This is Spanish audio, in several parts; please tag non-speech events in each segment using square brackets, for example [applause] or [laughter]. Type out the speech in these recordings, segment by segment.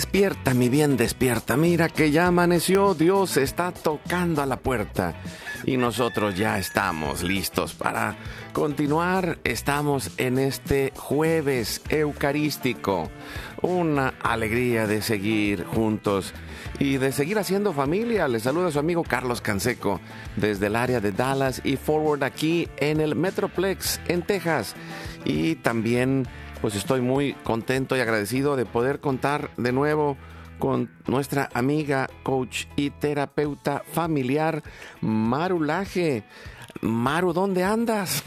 Despierta, mi bien, despierta. Mira que ya amaneció, Dios está tocando a la puerta. Y nosotros ya estamos listos para continuar. Estamos en este jueves eucarístico. Una alegría de seguir juntos y de seguir haciendo familia. Les saluda su amigo Carlos Canseco desde el área de Dallas y Forward aquí en el Metroplex en Texas. Y también pues estoy muy contento y agradecido de poder contar de nuevo con nuestra amiga, coach y terapeuta familiar, Maru Laje. Maru, ¿dónde andas?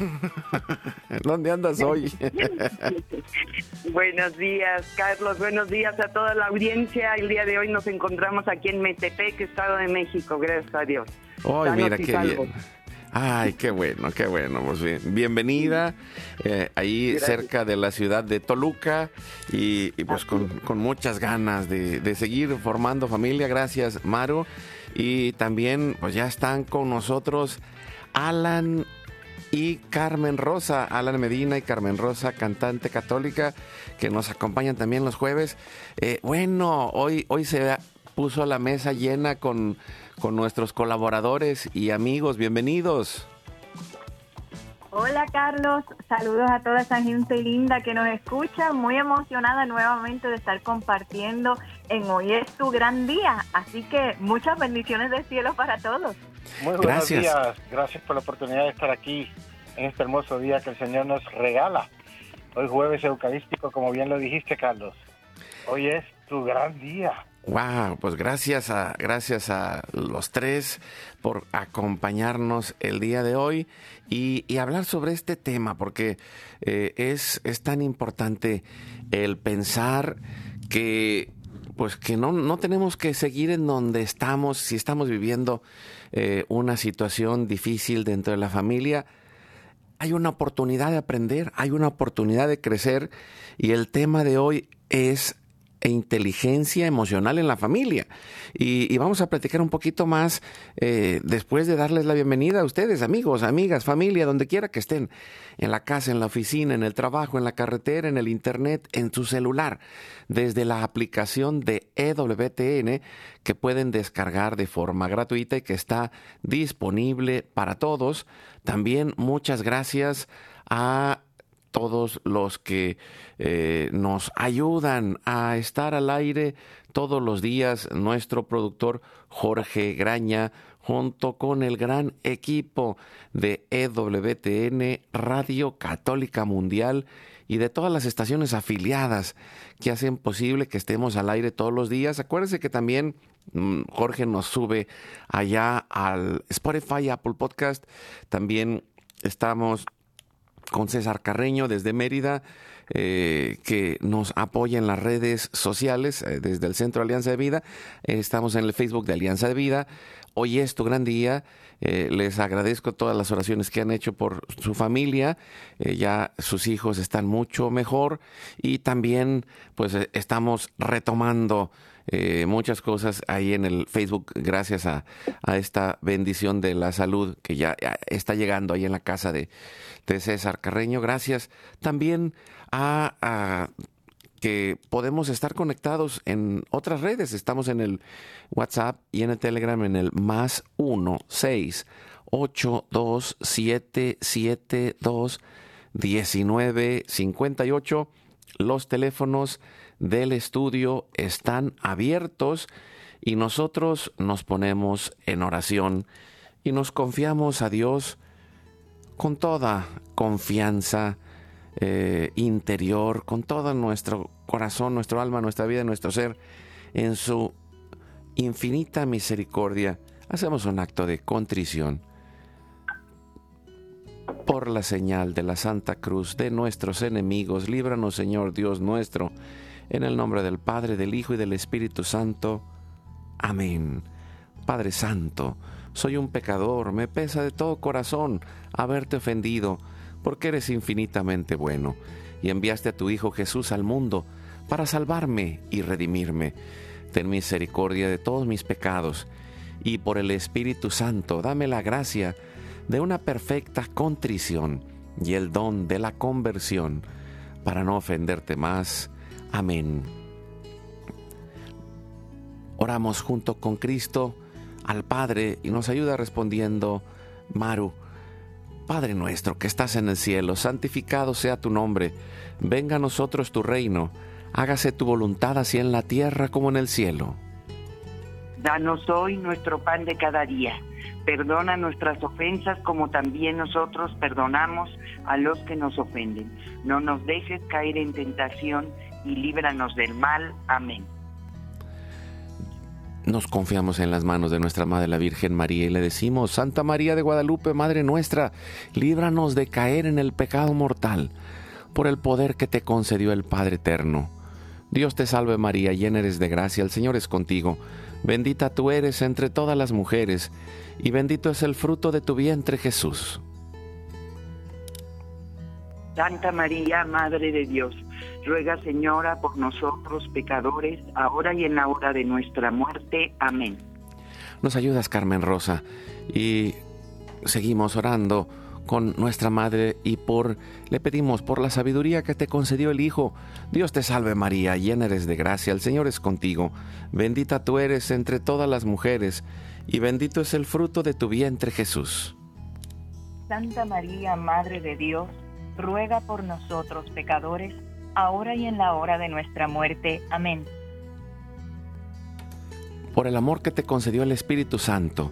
[laughs] ¿Dónde andas hoy? Buenos días, Carlos. Buenos días a toda la audiencia. El día de hoy nos encontramos aquí en Metepec, Estado de México. Gracias a Dios. Ay, Sanos mira qué bien. Ay, qué bueno, qué bueno. Pues bien, bienvenida eh, ahí Gracias. cerca de la ciudad de Toluca y, y pues con, con muchas ganas de, de seguir formando familia. Gracias, Maru. Y también pues ya están con nosotros Alan y Carmen Rosa, Alan Medina y Carmen Rosa, cantante católica, que nos acompañan también los jueves. Eh, bueno, hoy, hoy se puso la mesa llena con, con nuestros colaboradores y amigos. Bienvenidos. Hola Carlos, saludos a toda esa gente linda que nos escucha, muy emocionada nuevamente de estar compartiendo en Hoy es tu gran día, así que muchas bendiciones del cielo para todos. Muy buenos Gracias. días, gracias por la oportunidad de estar aquí en este hermoso día que el Señor nos regala. Hoy jueves eucarístico, como bien lo dijiste, Carlos. Hoy es tu gran día. Wow, pues gracias a, gracias a los tres por acompañarnos el día de hoy y, hablar sobre este tema, porque eh, es, es tan importante el pensar que pues que no, no tenemos que seguir en donde estamos, si estamos viviendo eh, una situación difícil dentro de la familia, hay una oportunidad de aprender, hay una oportunidad de crecer y el tema de hoy es inteligencia emocional en la familia. Y, y vamos a platicar un poquito más eh, después de darles la bienvenida a ustedes, amigos, amigas, familia, donde quiera que estén, en la casa, en la oficina, en el trabajo, en la carretera, en el internet, en su celular, desde la aplicación de EWTN que pueden descargar de forma gratuita y que está disponible para todos. También muchas gracias a todos los que eh, nos ayudan a estar al aire todos los días, nuestro productor Jorge Graña, junto con el gran equipo de EWTN Radio Católica Mundial y de todas las estaciones afiliadas que hacen posible que estemos al aire todos los días. Acuérdense que también mm, Jorge nos sube allá al Spotify, Apple Podcast. También estamos con César Carreño desde Mérida, eh, que nos apoya en las redes sociales eh, desde el Centro Alianza de Vida. Eh, estamos en el Facebook de Alianza de Vida. Hoy es tu gran día. Les agradezco todas las oraciones que han hecho por su familia. Ya sus hijos están mucho mejor y también pues estamos retomando eh, muchas cosas ahí en el Facebook gracias a, esta bendición de la salud que ya, está llegando ahí en la casa de, César Carreño. Gracias también a, a que podemos estar conectados en otras redes. Estamos en el WhatsApp y en el Telegram en el más 1 6 8 2 7 7 2 1958. Los teléfonos del estudio están abiertos y nosotros nos ponemos en oración y nos confiamos a Dios con toda confianza eh, interior, con todo nuestro corazón, nuestro alma, nuestra vida, nuestro ser, en su infinita misericordia, hacemos un acto de contrición por la señal de la Santa Cruz de nuestros enemigos. Líbranos, Señor Dios nuestro, en el nombre del Padre, del Hijo y del Espíritu Santo. Amén. Padre Santo, soy un pecador, me pesa de todo corazón haberte ofendido, porque eres infinitamente bueno, y enviaste a tu Hijo Jesús al mundo para salvarme y redimirme. Ten misericordia de todos mis pecados, y por el Espíritu Santo dame la gracia de una perfecta contrición y el don de la conversión, para no ofenderte más. Amén. Oramos junto con Cristo al Padre y nos ayuda respondiendo Maru. Padre nuestro que estás en el cielo, santificado sea tu nombre, venga a nosotros tu reino, hágase tu voluntad así en la tierra como en el cielo. Danos hoy nuestro pan de cada día, perdona nuestras ofensas como también nosotros perdonamos a los que nos ofenden. No nos dejes caer en tentación y líbranos del mal. Amén. Nos confiamos en las manos de nuestra Madre la Virgen María y le decimos, Santa María de Guadalupe, Madre nuestra, líbranos de caer en el pecado mortal, por el poder que te concedió el Padre Eterno. Dios te salve María, llena eres de gracia, el Señor es contigo, bendita tú eres entre todas las mujeres, y bendito es el fruto de tu vientre Jesús. Santa María, Madre de Dios, ruega Señora por nosotros pecadores, ahora y en la hora de nuestra muerte. Amén. Nos ayudas, Carmen Rosa, y seguimos orando con nuestra Madre y por le pedimos por la sabiduría que te concedió el Hijo. Dios te salve María, llena eres de gracia, el Señor es contigo. Bendita tú eres entre todas las mujeres, y bendito es el fruto de tu vientre Jesús. Santa María, Madre de Dios, ruega por nosotros pecadores, ahora y en la hora de nuestra muerte. Amén. Por el amor que te concedió el Espíritu Santo,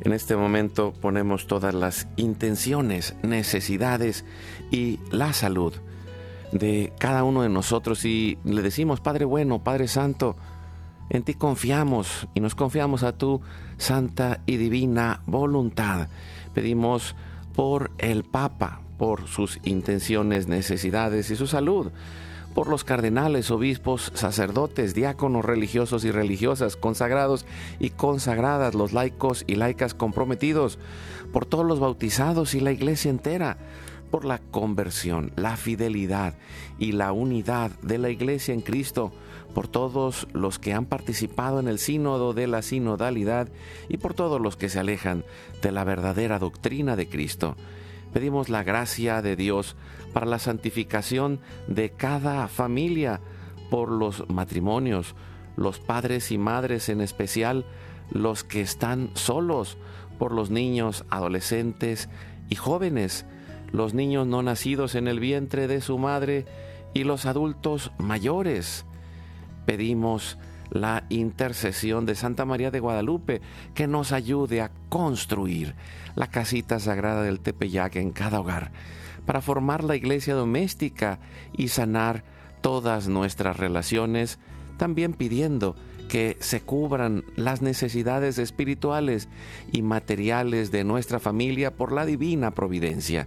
En este momento ponemos todas las intenciones, necesidades y la salud de cada uno de nosotros y le decimos, Padre bueno, Padre Santo, en ti confiamos y nos confiamos a tu santa y divina voluntad. Pedimos por el Papa, por sus intenciones, necesidades y su salud, por los cardenales, obispos, sacerdotes, diáconos religiosos y religiosas, consagrados y consagradas, los laicos y laicas comprometidos, por todos los bautizados y la iglesia entera, por la conversión, la fidelidad y la unidad de la iglesia en Cristo, por todos los que han participado en el sínodo de la sinodalidad y por todos los que se alejan de la verdadera doctrina de Cristo. Pedimos la gracia de Dios para la santificación de cada familia, por los matrimonios, los padres y madres en especial, los que están solos, por los niños, adolescentes y jóvenes, los niños no nacidos en el vientre de su madre y los adultos mayores. Pedimos la intercesión de Santa María de Guadalupe, que nos ayude a construir la casita sagrada del Tepeyac en cada hogar, para formar la iglesia doméstica y sanar todas nuestras relaciones, también pidiendo que se cubran las necesidades espirituales y materiales de nuestra familia por la divina providencia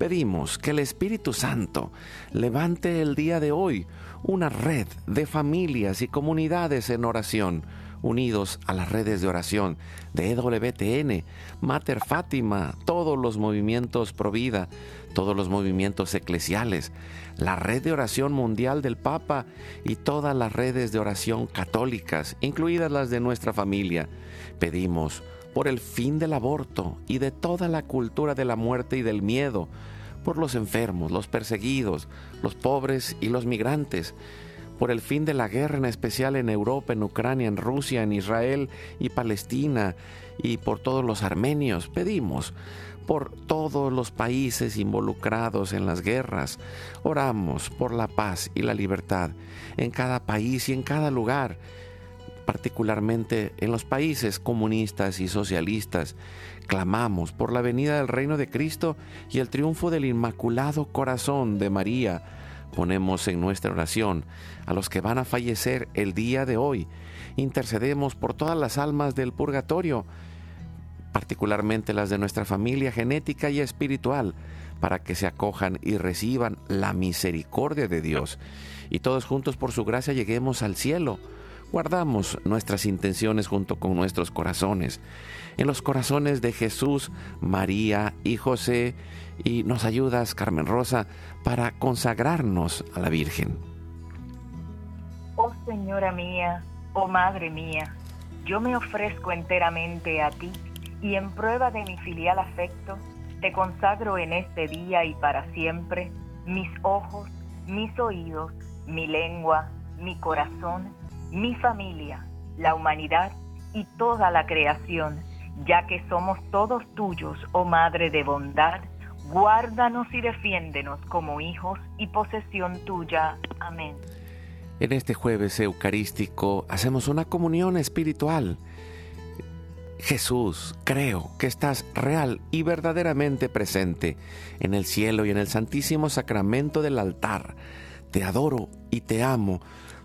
Pedimos que el Espíritu Santo levante el día de hoy una red de familias y comunidades en oración, unidos a las redes de oración de EWTN, Mater Fátima, todos los movimientos Provida, todos los movimientos eclesiales, la red de oración mundial del Papa y todas las redes de oración católicas, incluidas las de nuestra familia. Pedimos por el fin del aborto y de toda la cultura de la muerte y del miedo, por los enfermos, los perseguidos, los pobres y los migrantes, por el fin de la guerra en especial en Europa, en Ucrania, en Rusia, en Israel y Palestina, y por todos los armenios. Pedimos por todos los países involucrados en las guerras. Oramos por la paz y la libertad en cada país y en cada lugar, particularmente en los países comunistas y socialistas. Clamamos por la venida del reino de Cristo y el triunfo del Inmaculado Corazón de María. Ponemos en nuestra oración a los que van a fallecer el día de hoy. Intercedemos por todas las almas del purgatorio particularmente las de nuestra familia genética y espiritual, para que se acojan y reciban la misericordia de Dios. Y todos juntos por su gracia lleguemos al cielo. Guardamos nuestras intenciones junto con nuestros corazones, en los corazones de Jesús, María y José, y nos ayudas, Carmen Rosa, para consagrarnos a la Virgen. Oh Señora mía, oh Madre mía, yo me ofrezco enteramente a ti y en prueba de mi filial afecto, te consagro en este día y para siempre mis ojos, mis oídos, mi lengua, mi corazón, mi familia, la humanidad y toda la creación, ya que somos todos tuyos, oh Madre de bondad, guárdanos y defiéndenos como hijos y posesión tuya. Amén. En este jueves eucarístico hacemos una comunión espiritual Jesús, creo que estás real y verdaderamente presente en el cielo y en el santísimo sacramento del altar. Te adoro y te amo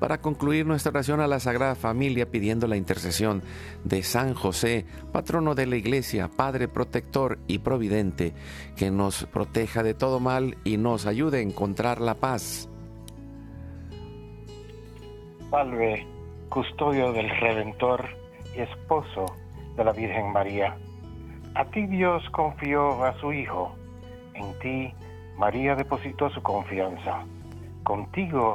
para concluir nuestra oración a la Sagrada Familia pidiendo la intercesión de San José, patrono de la Iglesia, Padre protector y providente, que nos proteja de todo mal y nos ayude a encontrar la paz. Salve, custodio del Redentor y esposo de la Virgen María a ti Dios confió a su Hijo, en ti María depositó su confianza. Contigo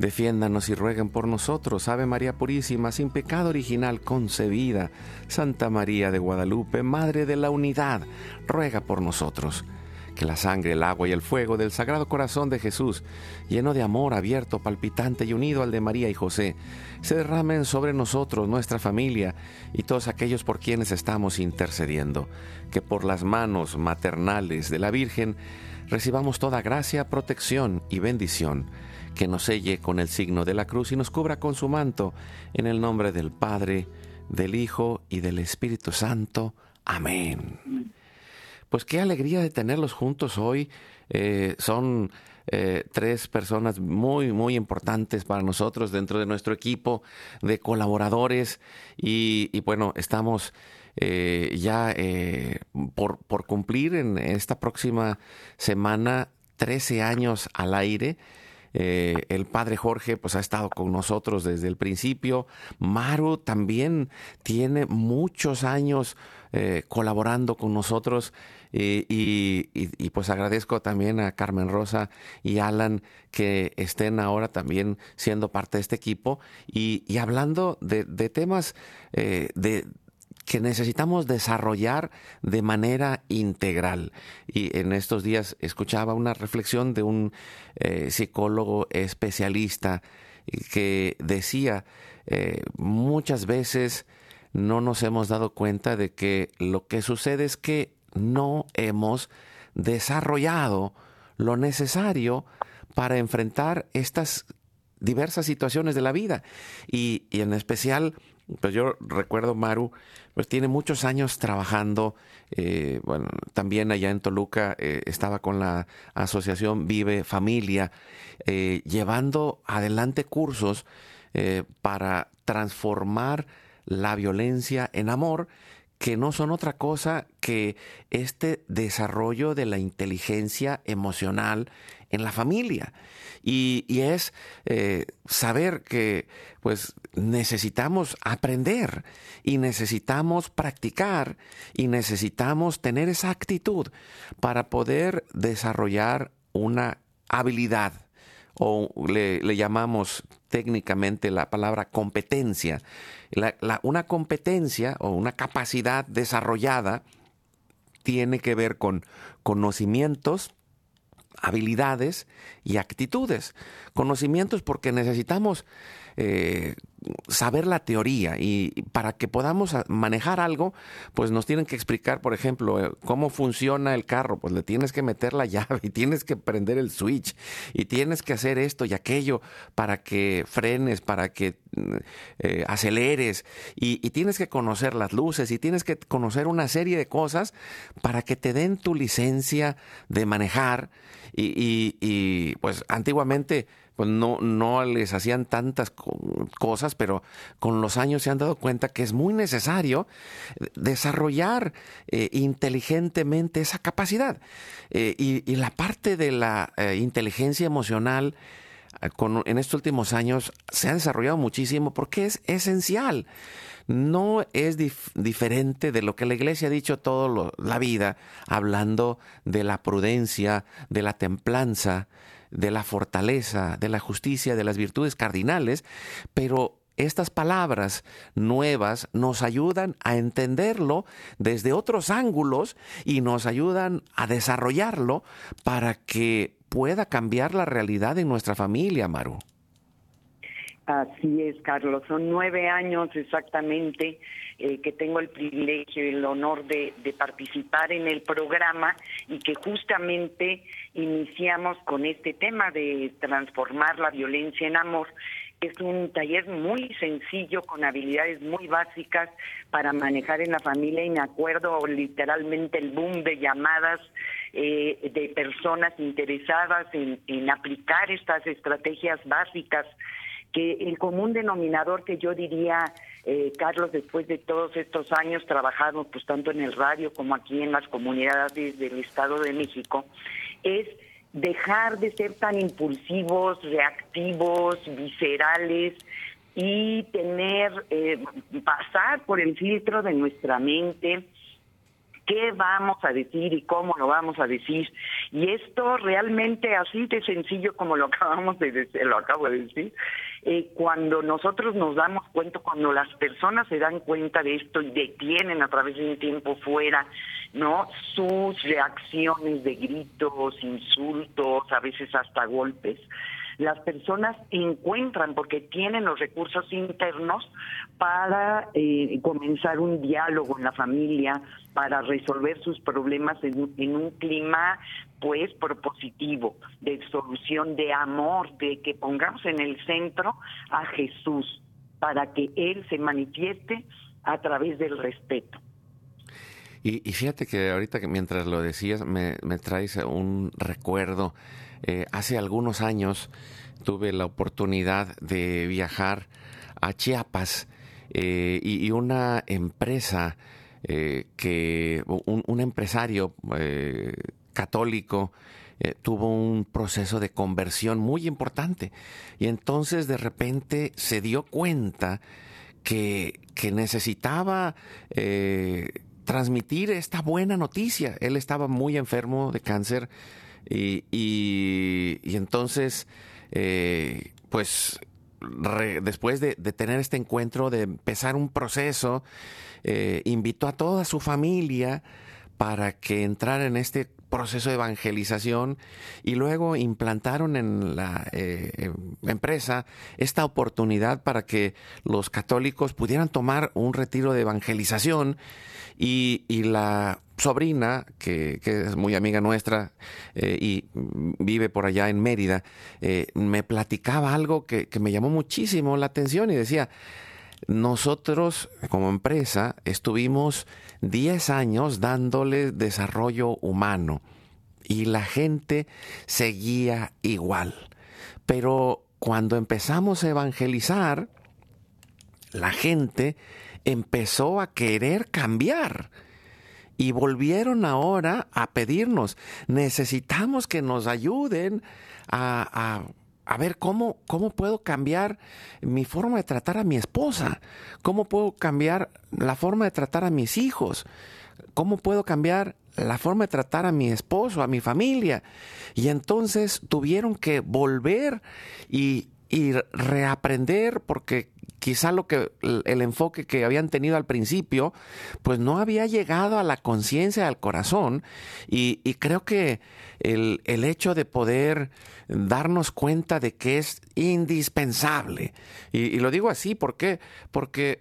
defiéndanos y rueguen por nosotros. Ave María Purísima, sin pecado original concebida. Santa María de Guadalupe, Madre de la Unidad, ruega por nosotros. Que la sangre, el agua y el fuego del Sagrado Corazón de Jesús, lleno de amor, abierto, palpitante y unido al de María y José, se derramen sobre nosotros, nuestra familia y todos aquellos por quienes estamos intercediendo. Que por las manos maternales de la Virgen, recibamos toda gracia, protección y bendición, que nos selle con el signo de la cruz y nos cubra con su manto, en el nombre del Padre, del Hijo y del Espíritu Santo. Amén. pues qué alegría de tenerlos juntos hoy. Eh, son eh, tres personas muy, muy importantes para nosotros dentro de nuestro equipo de colaboradores y, bueno, estamos eh, ya por, por cumplir en esta próxima semana 13 años al aire. Eh, el padre Jorge pues ha estado con nosotros desde el principio. Maru también tiene muchos años eh, colaborando con nosotros eh, y, pues agradezco también a Carmen Rosa y Alan que estén ahora también siendo parte de este equipo y, hablando de, de temas de, que necesitamos desarrollar de manera integral. Y en estos días escuchaba una reflexión de un eh, psicólogo especialista que decía, eh, muchas veces no nos hemos dado cuenta de que lo que sucede es que no hemos desarrollado lo necesario para enfrentar estas diversas situaciones de la vida y, y en especial pues yo recuerdo Maru, pues tiene muchos años trabajando, eh, bueno, también allá en Toluca eh, estaba con la asociación Vive Familia, eh, llevando adelante cursos para transformar la violencia en amor, que no son otra cosa que este desarrollo de la inteligencia emocional en la familia. Y, es eh, saber que pues necesitamos aprender y necesitamos practicar y necesitamos tener esa actitud para poder desarrollar una habilidad o le, llamamos técnicamente la palabra competencia. una competencia o una capacidad desarrollada tiene que ver con conocimientos, habilidades y actitudes. Conocimientos porque necesitamos eh, saber la teoría y para que podamos manejar algo, pues nos tienen que explicar, por ejemplo, eh, cómo funciona el carro, pues le tienes que meter la [laughs] llave y tienes que prender el switch y tienes que hacer esto y aquello para que frenes, para que mm, eh, aceleres y, y tienes que conocer las luces y tienes que conocer una serie de cosas para que te den tu licencia de manejar y, y, pues antiguamente pues no, no les hacían tantas cosas, pero con los años se han dado cuenta que es muy necesario desarrollar eh, inteligentemente esa capacidad. Eh, y, la parte de la eh, inteligencia emocional en estos últimos años se ha desarrollado muchísimo porque es esencial no es diferente de lo que la iglesia ha dicho toda la vida, hablando de la prudencia, de la templanza, de la fortaleza, de la justicia, de las virtudes cardinales, pero estas palabras nuevas nos ayudan a entenderlo desde otros ángulos y nos ayudan a desarrollarlo para que pueda cambiar la realidad en nuestra familia, Maru. Así es, Carlos. Son nueve años exactamente eh, que tengo el privilegio y el honor de, participar en el programa y que justamente iniciamos con este tema de transformar la violencia en amor. Es un taller muy sencillo con habilidades muy básicas para manejar en la familia y me acuerdo literalmente el boom de llamadas eh, de personas interesadas en aplicar estas estrategias básicas que el común denominador que yo diría, eh, Carlos, después de todos estos años trabajando pues tanto en el radio como aquí en las comunidades del Estado de México, es dejar de ser tan impulsivos, reactivos, viscerales y tener, eh, pasar por el filtro de nuestra mente, qué vamos a decir y cómo lo vamos a decir. Y esto realmente así de sencillo como lo [laughs] acabamos de decir, lo acabo de decir, eh, cuando nosotros nos damos cuenta, cuando las personas se dan cuenta de esto y detienen a través de un tiempo fuera, ¿no? Sus reacciones de gritos, insultos, a veces hasta golpes, las personas encuentran, porque tienen los recursos internos para eh, comenzar un diálogo en la familia, para resolver sus problemas en, en, un clima pues propositivo, de solución, de amor, de que pongamos en el centro a Jesús, para que Él se manifieste a través del respeto. Y, fíjate que ahorita que mientras lo decías me, me traes un recuerdo. Eh, hace algunos años tuve la oportunidad de viajar a Chiapas eh, y, una empresa eh, que un, empresario católico tuvo un proceso de conversión muy importante y entonces de repente se dio cuenta que, que necesitaba transmitir esta buena noticia. Él estaba muy enfermo de cáncer y, y, entonces, eh, pues después de, tener este encuentro, de empezar un proceso, eh, invitó a toda su familia para que entrara en este proceso de evangelización y luego implantaron en la eh, empresa esta oportunidad para que los católicos pudieran tomar un retiro de evangelización y, la sobrina, que, es muy amiga nuestra eh, y vive por allá en Mérida, eh, me platicaba algo que, me llamó muchísimo la atención y decía, nosotros como empresa estuvimos 10 años dándole desarrollo humano y la gente seguía igual. Pero cuando empezamos a evangelizar, la gente empezó a querer cambiar. Y volvieron ahora a pedirnos, necesitamos que nos ayuden a, ver cómo, cómo puedo cambiar mi forma de tratar a mi esposa, cómo puedo cambiar la forma de tratar a mis hijos, cómo puedo cambiar la forma de tratar a mi esposo, a mi familia. Y entonces tuvieron que volver y, y reaprender porque quizá lo que el enfoque que habían tenido al principio, pues no había llegado a la conciencia, al corazón, y, creo que el, hecho de poder darnos cuenta de que es indispensable, y, lo digo así, ¿por qué? Porque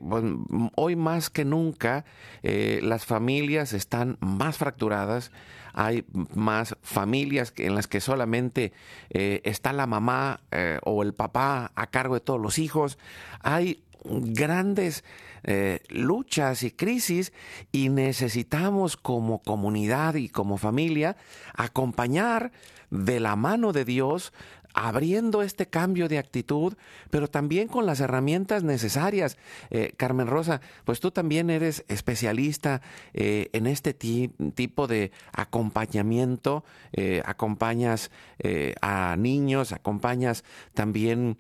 hoy más que nunca eh, las familias están más fracturadas, hay más familias en las que solamente eh, está la mamá eh, o el papá a cargo de todos los hijos. Hay grandes eh, luchas y crisis y necesitamos como comunidad y como familia acompañar de la mano de Dios abriendo este cambio de actitud, pero también con las herramientas necesarias. Eh, Carmen Rosa, pues tú también eres especialista eh, en este tipo de acompañamiento, eh, acompañas a niños, acompañas también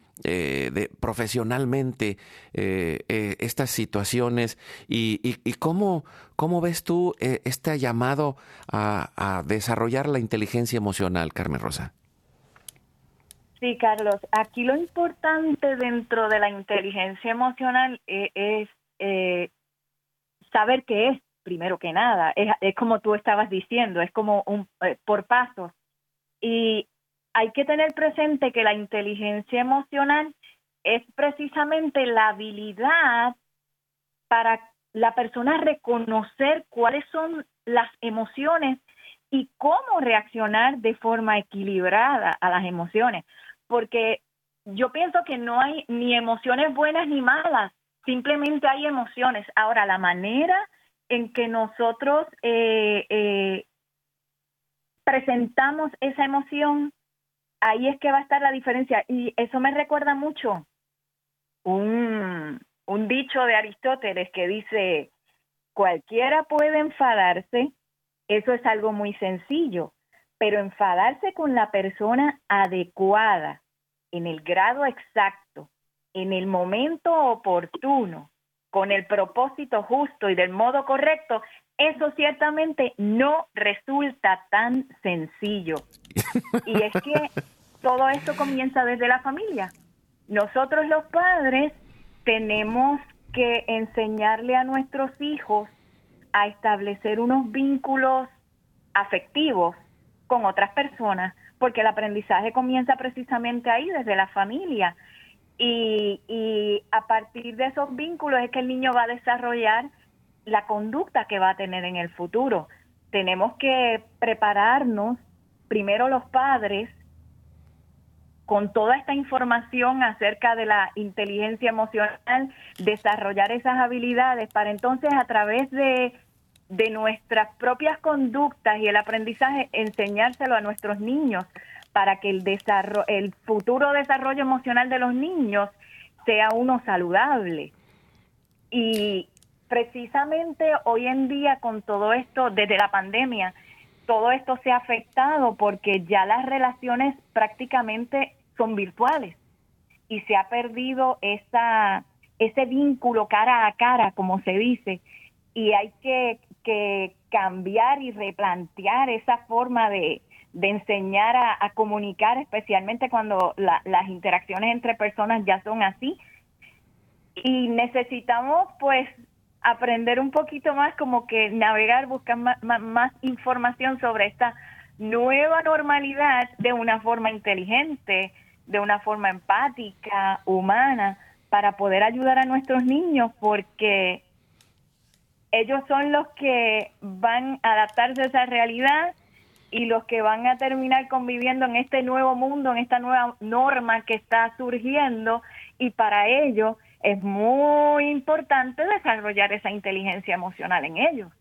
profesionalmente estas situaciones y, cómo, cómo, ves tú este llamado a desarrollar la inteligencia emocional, Carmen Rosa. Sí, Carlos, aquí lo importante dentro de la inteligencia emocional eh, es eh, saber qué es, primero que nada, es, como tú estabas diciendo, es como un eh, por pasos. Y hay que tener presente que la inteligencia emocional es precisamente la habilidad para la persona reconocer cuáles son las emociones y cómo reaccionar de forma equilibrada a las emociones porque yo pienso que no hay ni emociones buenas ni malas, simplemente hay emociones. Ahora, la manera en que nosotros eh, eh, presentamos esa emoción, ahí es que va a estar la diferencia. Y eso me recuerda mucho un, un dicho de Aristóteles que dice, cualquiera puede enfadarse, eso es algo muy sencillo, pero enfadarse con la persona adecuada, en el grado exacto, en el momento oportuno, con el propósito justo y del modo correcto, eso ciertamente no resulta tan sencillo. Y es que [laughs] todo esto comienza desde la familia. Nosotros los padres tenemos que enseñarle a nuestros hijos a establecer unos vínculos afectivos con otras personas, porque el aprendizaje comienza precisamente ahí, desde la familia. Y, y a partir de esos vínculos es que el niño va a desarrollar la conducta que va a tener en el futuro. Tenemos que prepararnos, primero los padres, con toda esta información acerca de la inteligencia emocional, desarrollar esas habilidades para entonces a través de de nuestras propias conductas y el aprendizaje, enseñárselo a nuestros niños para que el, desarrollo, el futuro desarrollo emocional de los niños sea uno saludable. Y precisamente hoy en día con todo esto, desde la pandemia, todo esto se ha afectado porque ya las relaciones prácticamente son virtuales y se ha perdido esa, ese vínculo cara a cara, como se dice, y hay que, que cambiar y replantear esa forma de, de enseñar a, comunicar, especialmente cuando las interacciones entre personas ya son así. Y necesitamos pues aprender un poquito más, como que navegar, buscar más, más, información sobre esta nueva normalidad de una forma inteligente, de una forma empática, humana, para poder ayudar a nuestros niños, porque ellos son los que van a adaptarse a esa realidad y los que van a terminar conviviendo en este nuevo mundo, en esta nueva norma que está surgiendo y para ello es muy importante desarrollar esa inteligencia emocional en ellos.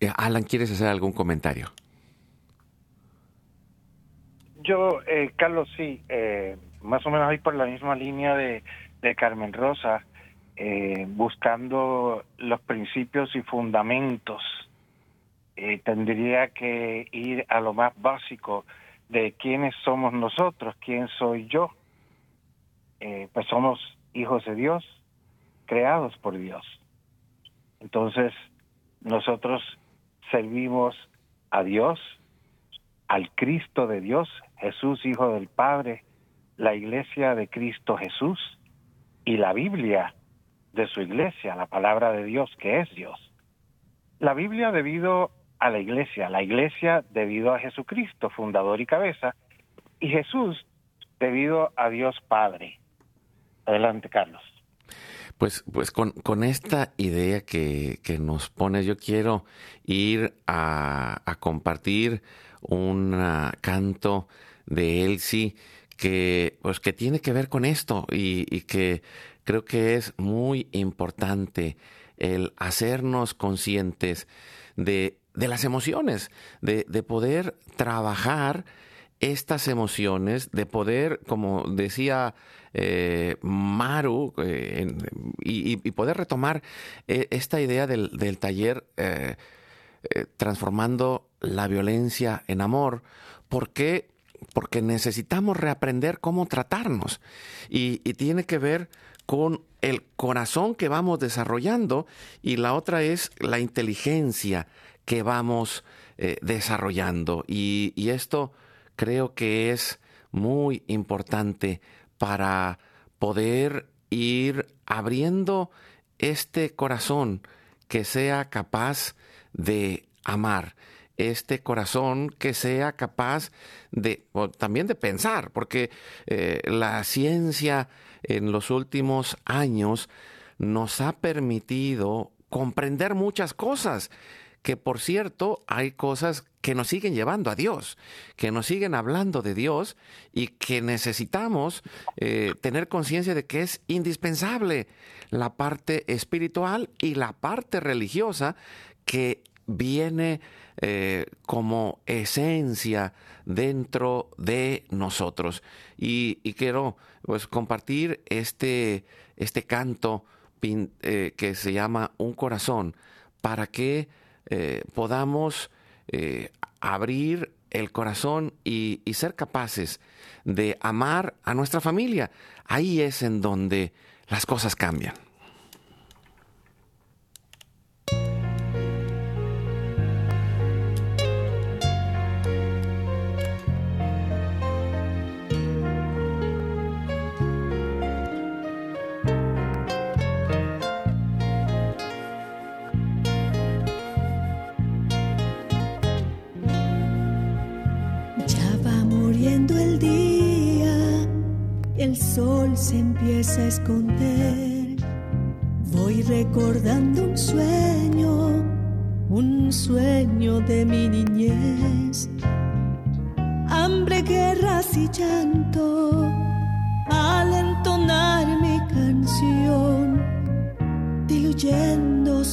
Eh, Alan, ¿quieres hacer algún comentario? Yo, eh, Carlos, sí, eh, más o menos ahí por la misma línea de, de Carmen Rosa, buscando los principios y fundamentos eh, tendría que ir a lo más básico de quiénes somos nosotros, quién soy yo. Eh, pues somos hijos de Dios, creados por Dios. Entonces, nosotros servimos a Dios, al Cristo de Dios, Jesús, Hijo del Padre, la iglesia de Cristo Jesús y la Biblia de su iglesia, la palabra de Dios que es Dios. La Biblia, debido a la iglesia, la iglesia debido a Jesucristo, fundador y cabeza, y Jesús debido a Dios Padre. Adelante, Carlos. Pues, pues con, con esta idea que, que, nos pones, yo quiero ir a, a compartir un canto de Elsie que, pues, que tiene que ver con esto y, y que creo que es muy importante el hacernos conscientes de de las emociones, de, poder trabajar estas emociones, de poder, como decía eh, Maru, eh, y, poder retomar eh, esta idea del, taller transformando la violencia en amor. ¿Por qué? Porque necesitamos reaprender cómo tratarnos. Y, y tiene que ver con el corazón que vamos desarrollando y la otra es la inteligencia que vamos eh, desarrollando. Y, esto creo que es muy importante para poder ir abriendo este corazón que sea capaz de amar, este corazón que sea capaz de también de pensar, porque eh, la ciencia en los últimos años nos ha permitido comprender muchas cosas que por cierto hay cosas que nos siguen llevando a Dios, que nos siguen hablando de Dios y que necesitamos eh, tener conciencia de que es indispensable la parte espiritual y la parte religiosa que viene eh, como esencia dentro de nosotros. Y, quiero pues, compartir este, este canto eh, que se llama Un corazón para que eh, podamos abrir el corazón y, ser capaces de amar a nuestra familia. Ahí es en donde las cosas cambian. Se empieza a esconder. Voy recordando un sueño, un sueño de mi niñez. Hambre, guerras y llanto al entonar mi canción, diluyendo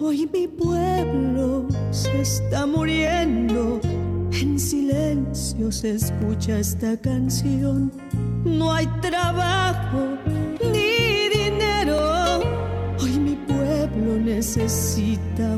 Hoy mi pueblo se está muriendo en silencio se escucha esta canción. No hay trabajo ni dinero. Hoy mi pueblo necesita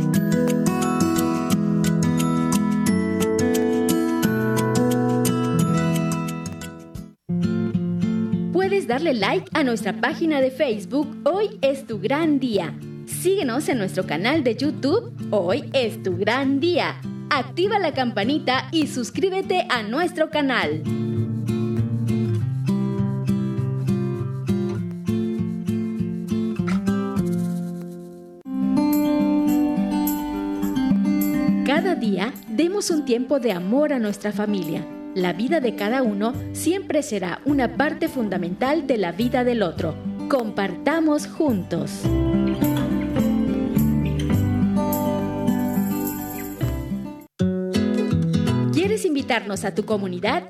Puedes darle like a nuestra página de Facebook Hoy es tu gran día. Síguenos en nuestro canal de YouTube Hoy es tu gran día. Activa la campanita y suscríbete a nuestro canal. Día demos un tiempo de amor a nuestra familia. La vida de cada uno siempre será una parte fundamental de la vida del otro. Compartamos juntos. ¿Quieres invitarnos a tu comunidad?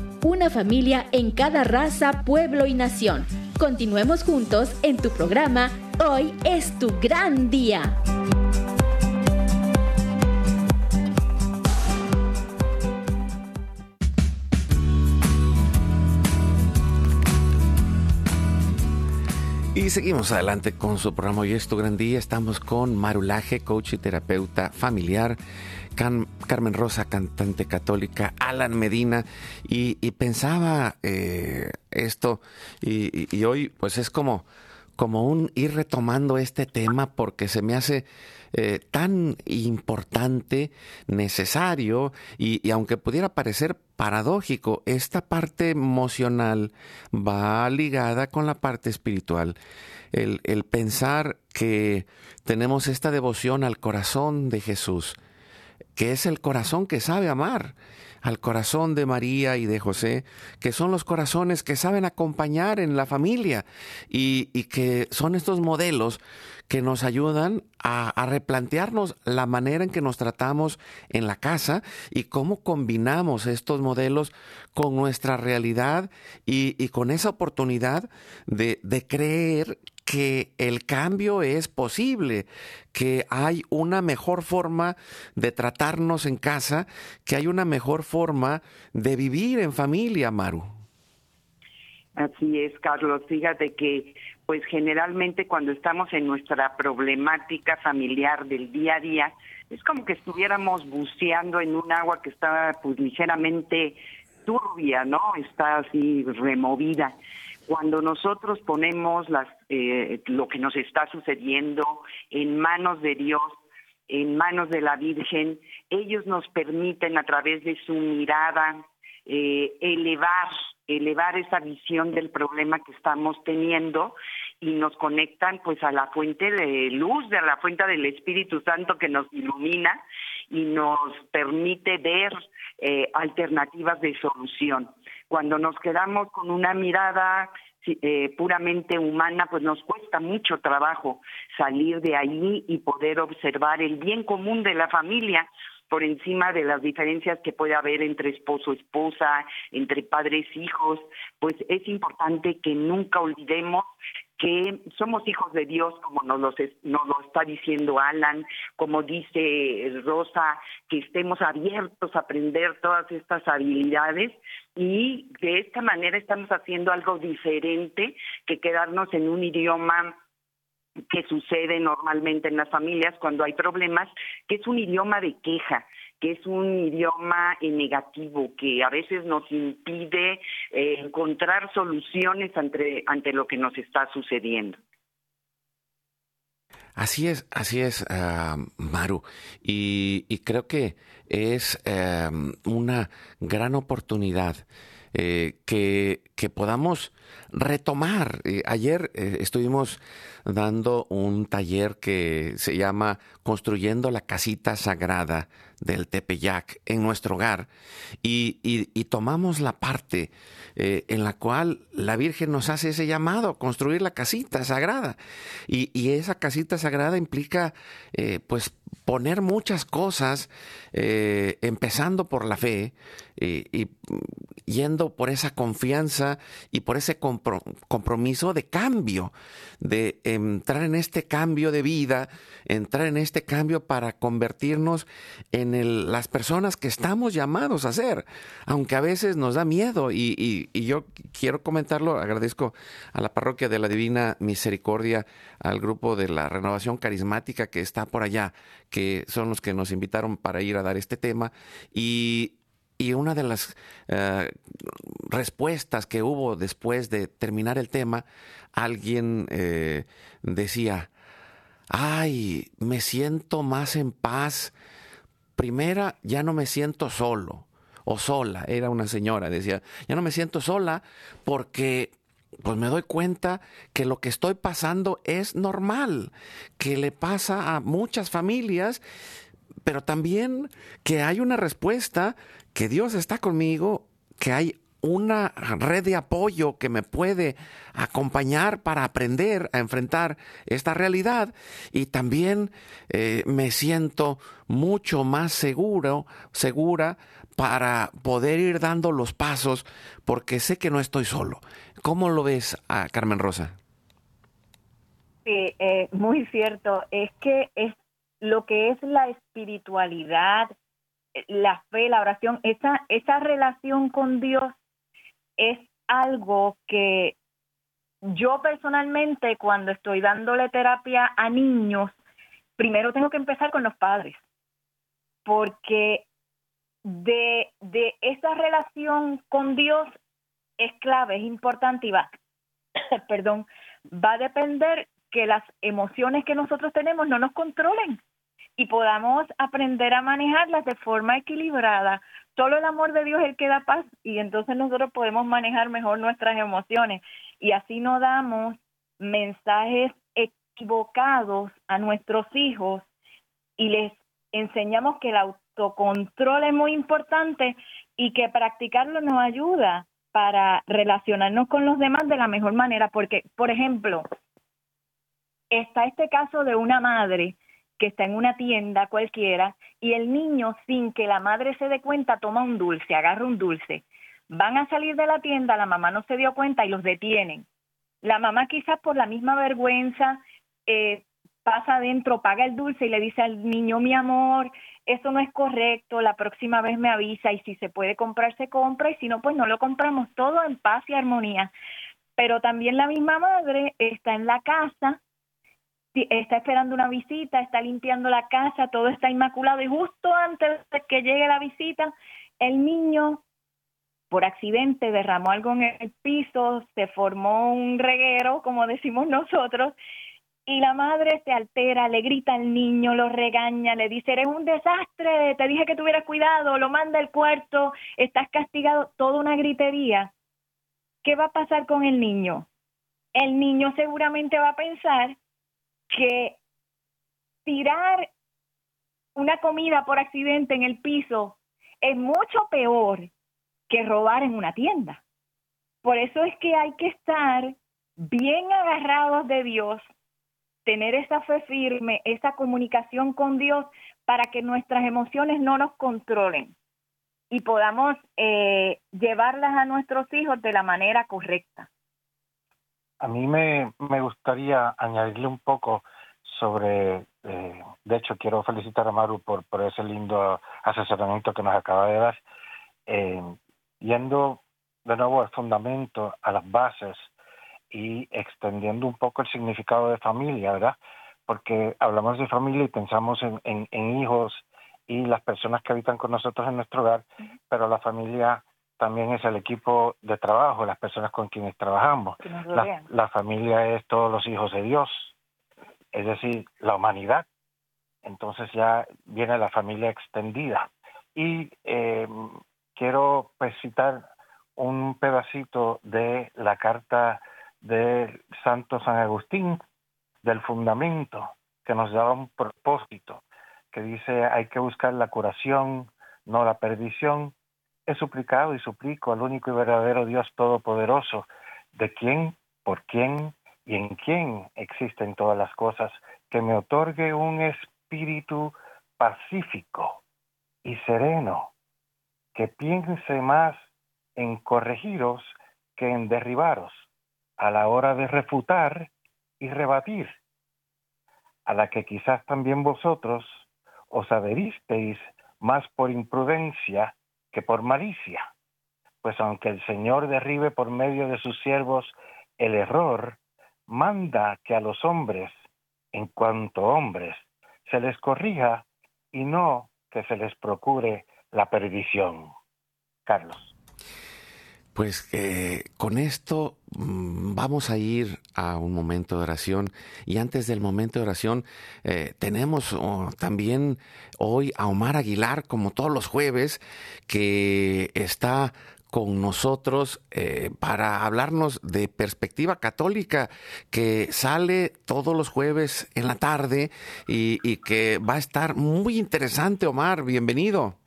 una familia en cada raza, pueblo y nación. Continuemos juntos en tu programa Hoy es tu gran día. Y seguimos adelante con su programa Hoy es tu gran día. Estamos con Marulaje, coach y terapeuta familiar. Carmen Rosa, cantante católica, Alan Medina, y, pensaba eh, esto, y, hoy pues es como, como un ir retomando este tema porque se me hace eh, tan importante, necesario, y, aunque pudiera parecer paradójico, esta parte emocional va ligada con la parte espiritual. El, el pensar que tenemos esta devoción al corazón de Jesús, que es el corazón que sabe amar, al corazón de María y de José, que son los corazones que saben acompañar en la familia y, que son estos modelos que nos ayudan a, replantearnos la manera en que nos tratamos en la casa y cómo combinamos estos modelos con nuestra realidad y, con esa oportunidad de, de creer que el cambio es posible, que hay una mejor forma de tratarnos en casa, que hay una mejor forma de vivir en familia, Maru. Así es, Carlos. Fíjate que, pues generalmente cuando estamos en nuestra problemática familiar del día a día, es como que estuviéramos buceando en un agua que está pues ligeramente turbia, ¿no? Está así removida. Cuando nosotros ponemos las, eh, lo que nos está sucediendo en manos de Dios, en manos de la Virgen, ellos nos permiten a través de su mirada eh, elevar, elevar esa visión del problema que estamos teniendo y nos conectan pues a la fuente de luz, de la fuente del Espíritu Santo que nos ilumina y nos permite ver eh, alternativas de solución. Cuando nos quedamos con una mirada eh, puramente humana, pues nos cuesta mucho trabajo salir de ahí y poder observar el bien común de la familia por encima de las diferencias que puede haber entre esposo, esposa, entre padres, hijos, pues es importante que nunca olvidemos que somos hijos de Dios, como nos, lo está diciendo Alan, como dice Rosa, que estemos abiertos a aprender todas estas habilidades. Y de esta manera estamos haciendo algo diferente que quedarnos en un idioma que sucede normalmente en las familias cuando hay problemas, que es un idioma de queja, que es un idioma negativo que a veces nos impide eh, encontrar soluciones ante, ante lo que nos está sucediendo. Así es, así es, ah, Maru. Y, creo que es em, una gran oportunidad eh, que, que, podamos retomar. Eh, ayer estuvimos dando un taller que se llama Construyendo la Casita Sagrada del Tepeyac en nuestro hogar y, tomamos la parte eh, en la cual la Virgen nos hace ese llamado, construir la casita sagrada. Y, esa casita sagrada implica eh, pues poner muchas cosas, eh, empezando por la fe y yendo por esa confianza y por ese compromiso de cambio, de entrar en este cambio de vida, entrar en este cambio para convertirnos en las personas que estamos llamados a ser, aunque a veces nos da miedo. Y, yo quiero comentarlo, agradezco a la parroquia de la Divina Misericordia, al grupo de la Renovación Carismática que está por allá, que son los que nos invitaron para ir a dar este tema. Y y una de las eh, respuestas que hubo después de terminar el tema, alguien eh, decía, ay, me siento más en paz. Primera, ya no me siento solo o sola, era una señora, decía, ya no me siento sola porque pues me doy cuenta que lo que estoy pasando es normal, que le pasa a muchas familias, pero también que hay una respuesta que Dios está conmigo, que hay una red de apoyo que me puede acompañar para aprender a enfrentar esta realidad y también eh, me siento mucho más seguro, segura para poder ir dando los pasos porque sé que no estoy solo. ¿Cómo lo ves, a Carmen Rosa? Sí, eh, muy cierto. Es que es lo que es la espiritualidad, la fe, la oración, esa, esa relación con Dios es algo que yo personalmente cuando estoy dándole terapia a niños, primero tengo que empezar con los padres, porque de, de esa relación con Dios es clave, es importante y va, [coughs] perdón, va a depender que las emociones que nosotros tenemos no nos controlen y podamos aprender a manejarlas de forma equilibrada. Solo el amor de Dios es el que da paz y entonces nosotros podemos manejar mejor nuestras emociones y así no damos mensajes equivocados a nuestros hijos y les enseñamos que el autocontrol es muy importante y que practicarlo nos ayuda para relacionarnos con los demás de la mejor manera, porque, por ejemplo, está este caso de una madre que está en una tienda cualquiera y el niño sin que la madre se dé cuenta toma un dulce, agarra un dulce. Van a salir de la tienda, la mamá no se dio cuenta y los detienen. La mamá quizás por la misma vergüenza eh, pasa adentro, paga el dulce y le dice al niño, mi amor, eso no es correcto, la próxima vez me avisa y si se puede comprar, se compra y si no, pues no lo compramos todo en paz y armonía. Pero también la misma madre está en la casa está esperando una visita, está limpiando la casa, todo está inmaculado y justo antes de que llegue la visita, el niño por accidente derramó algo en el piso, se formó un reguero, como decimos nosotros, y la madre se altera, le grita al niño, lo regaña, le dice, eres un desastre, te dije que tuvieras cuidado, lo manda al cuarto, estás castigado, toda una gritería. ¿Qué va a pasar con el niño? El niño seguramente va a pensar que tirar una comida por accidente en el piso es mucho peor que robar en una tienda. Por eso es que hay que estar bien agarrados de Dios, tener esa fe firme, esa comunicación con Dios para que nuestras emociones no nos controlen y podamos eh, llevarlas a nuestros hijos de la manera correcta. A mí me, gustaría añadirle un poco sobre, eh, de hecho quiero felicitar a Maru por, por ese lindo asesoramiento que nos acaba de dar, eh, yendo de nuevo al fundamento, a las bases y extendiendo un poco el significado de familia, ¿verdad? Porque hablamos de familia y pensamos en, en hijos y las personas que habitan con nosotros en nuestro hogar, pero la familia también es el equipo de trabajo, las personas con quienes trabajamos. La, familia es todos los hijos de Dios, es decir, la humanidad. Entonces ya viene la familia extendida. Y eh, quiero pues, citar un pedacito de la carta del Santo San Agustín, del fundamento, que nos da un propósito, que dice hay que buscar la curación, no la perdición, he suplicado y suplico al único y verdadero Dios Todopoderoso, de quien, por quién y en quién existen todas las cosas, que me otorgue un espíritu pacífico y sereno, que piense más en corregiros que en derribaros, a la hora de refutar y rebatir, a la que quizás también vosotros os adheristeis más por imprudencia que por malicia. Pues aunque el Señor derribe por medio de sus siervos el error, manda que a los hombres, en cuanto hombres, se les corrija y no que se les procure la perdición. Carlos. Pues con esto mm, vamos a ir a un momento de oración y antes del momento de oración eh, tenemos oh, también hoy a Omar Aguilar como todos los jueves que está con nosotros eh, para hablarnos de perspectiva católica que sale todos los jueves en la tarde y, y que va a estar muy interesante Omar, bienvenido.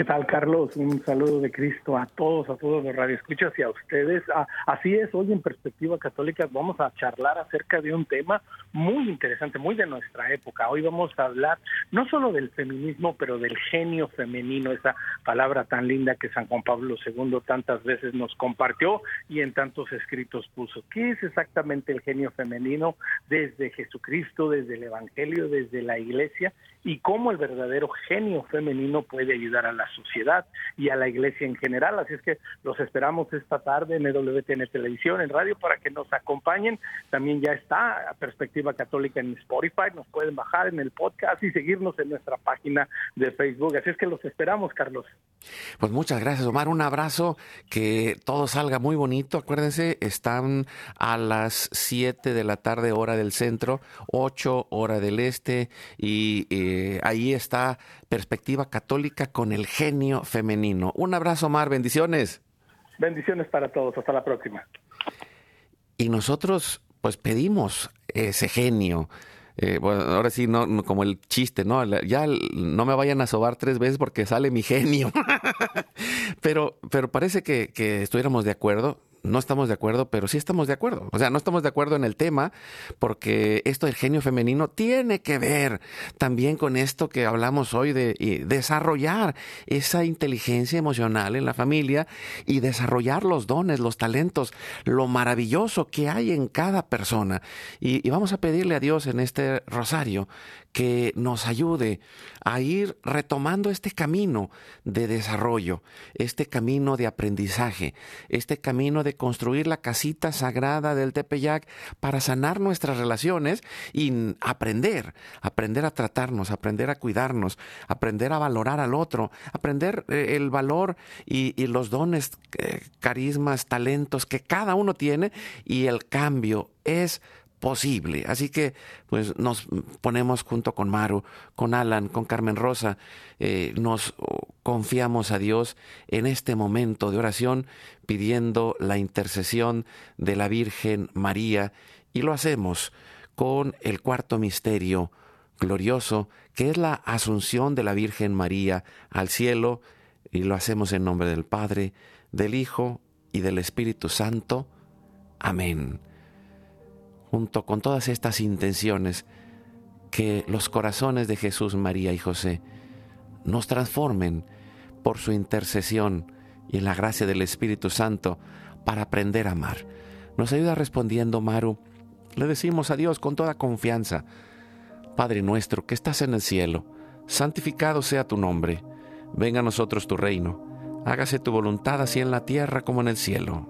¿Qué tal, Carlos? Un saludo de Cristo a todos, a todos los radioescuchas y a ustedes. Ah, así es, hoy en Perspectiva Católica vamos a charlar acerca de un tema muy interesante, muy de nuestra época. Hoy vamos a hablar no solo del feminismo, pero del genio femenino, esa palabra tan linda que San Juan Pablo II tantas veces nos compartió y en tantos escritos puso. ¿Qué es exactamente el genio femenino desde Jesucristo, desde el Evangelio, desde la Iglesia? Y cómo el verdadero genio femenino puede ayudar a la sociedad y a la iglesia en general. Así es que los esperamos esta tarde en WTN Televisión, en radio, para que nos acompañen. También ya está Perspectiva Católica en Spotify, nos pueden bajar en el podcast y seguirnos en nuestra página de Facebook. Así es que los esperamos, Carlos. Pues muchas gracias, Omar. Un abrazo, que todo salga muy bonito. Acuérdense, están a las 7 de la tarde hora del centro, 8 hora del este, y eh, ahí está Perspectiva Católica con el genio femenino. Un abrazo, Omar. Bendiciones. Bendiciones para todos. Hasta la próxima. Y nosotros, pues pedimos ese genio eh, bueno, ahora sí, no, como el chiste, ¿no? Ya no me vayan a sobar tres veces porque sale mi genio. [laughs] pero, pero parece que, que estuviéramos de acuerdo no estamos de acuerdo, pero sí estamos de acuerdo. O sea, no estamos de acuerdo en el tema porque esto del genio femenino tiene que ver también con esto que hablamos hoy de desarrollar esa inteligencia emocional en la familia y desarrollar los dones, los talentos, lo maravilloso que hay en cada persona. Y, vamos a pedirle a Dios en este rosario que nos ayude a ir retomando este camino de desarrollo, este camino de aprendizaje, este camino de construir la casita sagrada del Tepeyac para sanar nuestras relaciones y aprender, aprender a tratarnos, aprender a cuidarnos, aprender a valorar al otro, aprender eh, el valor y, los dones, eh, carismas, talentos que cada uno tiene y el cambio es posible. Así que pues nos ponemos junto con Maru, con Alan, con Carmen Rosa, eh, nos confiamos a Dios en este momento de oración pidiendo la intercesión de la Virgen María y lo hacemos con el cuarto misterio glorioso que es la asunción de la Virgen María al cielo y lo hacemos en nombre del Padre, del Hijo y del Espíritu Santo. Amén junto con todas estas intenciones, que los corazones de Jesús, María y José nos transformen por su intercesión y en la gracia del Espíritu Santo para aprender a amar. Nos ayuda respondiendo, Maru. Le decimos a Dios con toda confianza, Padre nuestro que estás en el cielo, santificado sea tu nombre, venga a nosotros tu reino, hágase tu voluntad así en la tierra como en el cielo.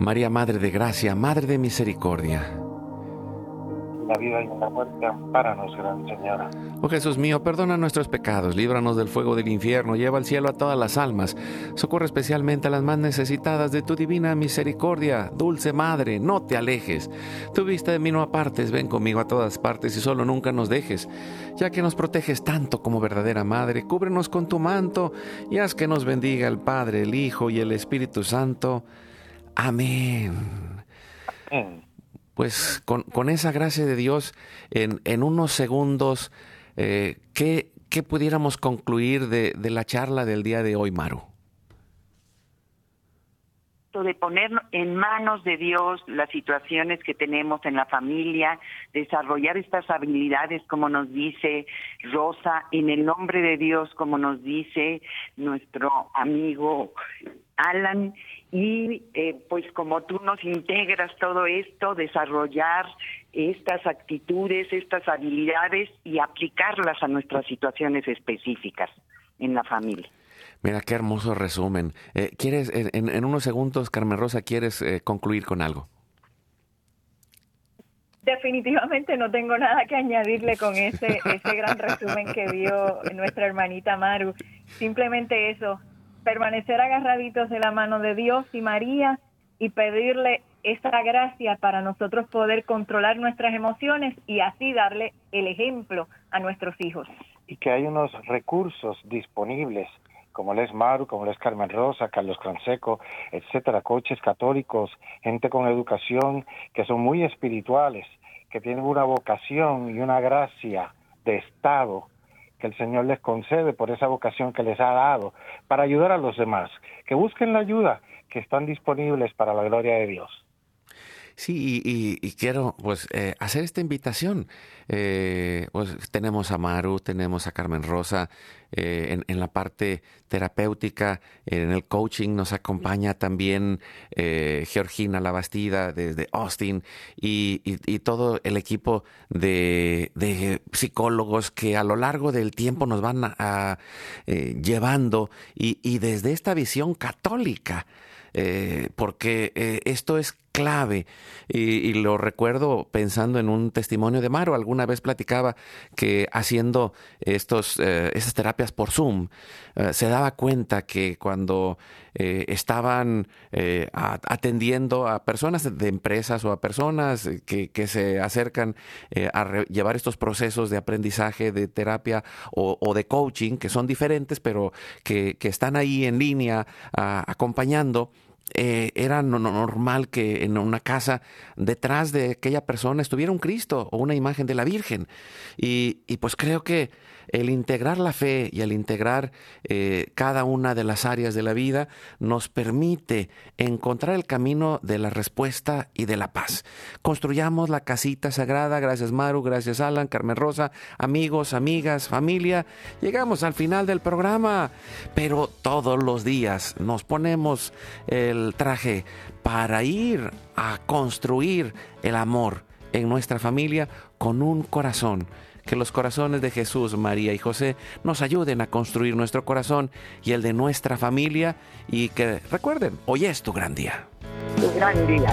María, Madre de Gracia, Madre de Misericordia. La vida y la muerte, ampáranos, Gran Señora. Oh Jesús mío, perdona nuestros pecados, líbranos del fuego del infierno, lleva al cielo a todas las almas, socorre especialmente a las más necesitadas de tu divina misericordia. Dulce Madre, no te alejes. Tu vista de mí no apartes, ven conmigo a todas partes y solo nunca nos dejes. Ya que nos proteges tanto como verdadera Madre, cúbrenos con tu manto y haz que nos bendiga el Padre, el Hijo y el Espíritu Santo. Amén. Amén. Pues con, con esa gracia de Dios, en, en unos segundos, eh, ¿qué, qué pudiéramos concluir de, de la charla del día de hoy, Maru? de poner en manos de Dios las situaciones que tenemos en la familia, desarrollar estas habilidades como nos dice Rosa, en el nombre de Dios como nos dice nuestro amigo Alan, y eh, pues como tú nos integras todo esto, desarrollar estas actitudes, estas habilidades y aplicarlas a nuestras situaciones específicas en la familia. Mira, qué hermoso resumen. Eh, ¿Quieres, en, en, unos segundos, Carmen Rosa, quieres eh, concluir con algo? Definitivamente no tengo nada que añadirle con ese, [laughs] ese gran resumen que dio nuestra hermanita Maru. Simplemente eso, permanecer agarraditos de la mano de Dios y María y pedirle esa gracia para nosotros poder controlar nuestras emociones y así darle el ejemplo a nuestros hijos. Y que hay unos recursos disponibles como Les Maru, como Les Carmen Rosa, Carlos Canseco, etcétera, coaches católicos, gente con educación que son muy espirituales, que tienen una vocación y una gracia de Estado que el Señor les concede por esa vocación que les ha dado para ayudar a los demás, que busquen la ayuda que están disponibles para la gloria de Dios. Sí, y, quiero pues eh, hacer esta invitación. Eh, pues tenemos a Maru, tenemos a Carmen Rosa eh, en, la parte terapéutica, en el coaching nos acompaña también Georgina Labastida desde Austin y, todo el equipo de, psicólogos que a lo largo del tiempo nos van a llevando y, desde esta visión católica. Eh, porque eh, esto es clave y, y, lo recuerdo pensando en un testimonio de Maro. Alguna vez platicaba que haciendo estos, eh, estas terapias por Zoom eh, se daba cuenta que cuando eh, estaban atendiendo a personas de empresas o a personas que, se acercan a llevar estos procesos de aprendizaje, de terapia o, de coaching, que son diferentes, pero que, están ahí en línea acompañando, eh, era no, no, normal que en una casa detrás de aquella persona estuviera un Cristo o una imagen de la Virgen. Y, y pues creo que el integrar la fe y el integrar eh, cada una de las áreas de la vida nos permite encontrar el camino de la respuesta y de la paz. Construyamos la casita sagrada, gracias Maru, gracias Alan, Carmen Rosa, amigos, amigas, familia. Llegamos al final del programa, pero todos los días nos ponemos el traje para ir a construir el amor en nuestra familia con un corazón que los corazones de Jesús, María y José nos ayuden a construir nuestro corazón y el de nuestra familia y que recuerden, hoy es tu gran día. Tu gran día.